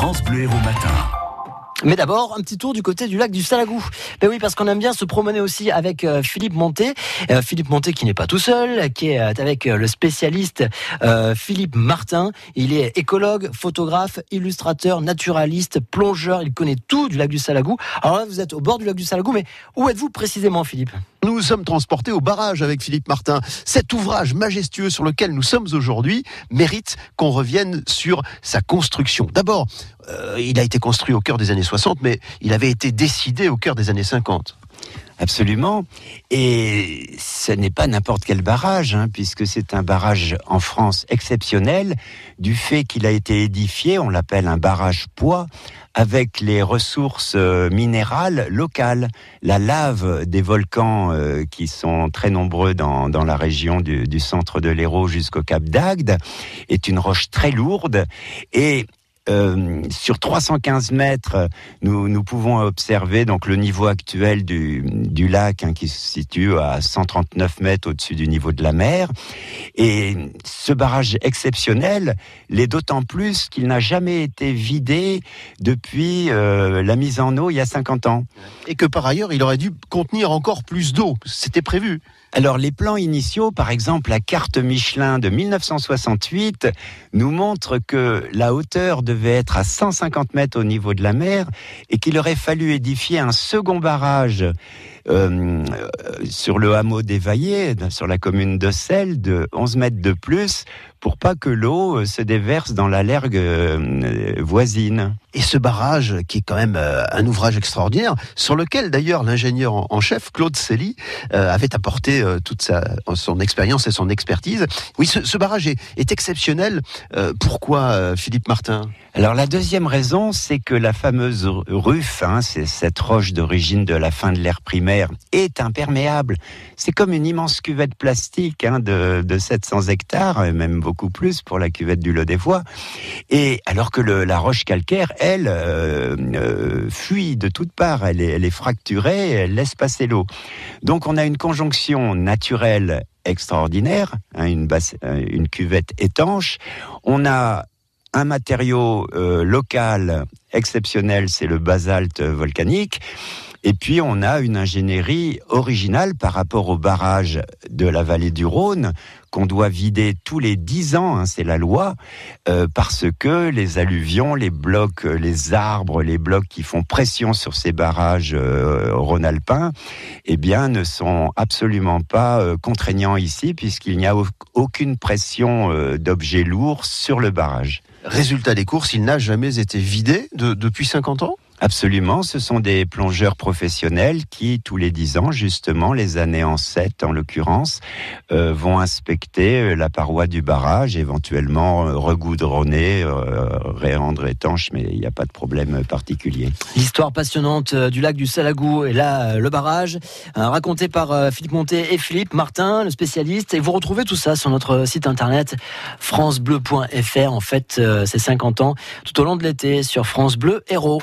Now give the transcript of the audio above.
France Bleu Héros Matin. Mais d'abord, un petit tour du côté du lac du Salagou. Ben oui, parce qu'on aime bien se promener aussi avec euh, Philippe Monté. Euh, Philippe Monté qui n'est pas tout seul, qui est euh, avec le spécialiste Philippe Martin. Il est écologue, photographe, illustrateur, naturaliste, plongeur. Il connaît tout du lac du Salagou. Alors là, vous êtes au bord du lac du Salagou, mais où êtes-vous précisément, Philippe? Nous sommes transportés au barrage avec Philippe Martin. Cet ouvrage majestueux sur lequel nous sommes aujourd'hui mérite qu'on revienne sur sa construction. D'abord, il a été construit au cœur des années 60, mais il avait été décidé au cœur des années 50. Absolument. Et ce n'est pas n'importe quel barrage, hein, puisque c'est un barrage en France exceptionnel, du fait qu'il a été édifié, on l'appelle un barrage poids, avec les ressources euh, minérales locales. La lave des volcans euh, qui sont très nombreux dans, la région du, du centre de l'Hérault jusqu'au Cap d'Agde est une roche très lourde et euh, sur 315 mètres, nous, pouvons observer donc le niveau actuel du, du lac hein, qui se situe à 139 mètres au-dessus du niveau de la mer. Et ce barrage exceptionnel l'est d'autant plus qu'il n'a jamais été vidé depuis euh, la mise en eau il y a 50 ans. Et que par ailleurs, il aurait dû contenir encore plus d'eau. C'était prévu. Alors les plans initiaux, par exemple la carte Michelin de 1968, nous montrent que la hauteur devait être à 150 mètres au niveau de la mer et qu'il aurait fallu édifier un second barrage euh, sur le hameau d'Évaillé, sur la commune de Selle, de 11 mètres de plus, pour pas que l'eau euh, se déverse dans la lergue euh, voisine. Et ce barrage, qui est quand même un ouvrage extraordinaire, sur lequel d'ailleurs l'ingénieur en chef, Claude Cély, avait apporté toute sa, son expérience et son expertise. Oui, ce, barrage est, est exceptionnel. pourquoi, Philippe Martin? Alors la deuxième raison, c'est que la fameuse ruffe, hein, c'est cette roche d'origine de la fin de l'ère primaire, est imperméable. C'est comme une immense cuvette plastique hein, de, 700 hectares, même beaucoup plus pour la cuvette du Lot des Voies. Et alors que la roche calcaire, elle, euh, euh, fuit de toutes parts, elle est, fracturée, elle laisse passer l'eau. Donc on a une conjonction naturelle extraordinaire, hein, euh, une cuvette étanche. On a un matériau local exceptionnel, c'est le basalte volcanique. Et puis on a une ingénierie originale par rapport au barrage de la vallée du Rhône qu'on doit vider tous les dix ans, hein, c'est la loi, euh, parce que les alluvions, les blocs, les arbres, les blocs qui font pression sur ces barrages euh, rhône-alpins, eh bien, ne sont absolument pas euh, contraignants ici, puisqu'il n'y a aucune pression d'objets lourds sur le barrage. Résultat des courses, il n'a jamais été vidé depuis 50 ans? Absolument, ce sont des plongeurs professionnels qui, tous les dix ans, justement, les années en sept en l'occurrence, euh, vont inspecter euh, la paroi du barrage, éventuellement euh, regoudronner, réendre étanche, mais il n'y a pas de problème particulier. L'histoire passionnante du lac du Salagou et là, le barrage, raconté par Philippe Monté et Philippe Martin, le spécialiste. Et vous retrouvez tout ça sur notre site internet francebleu.fr. En fait, c'est 50 ans tout au long de l'été sur France Bleu Héros.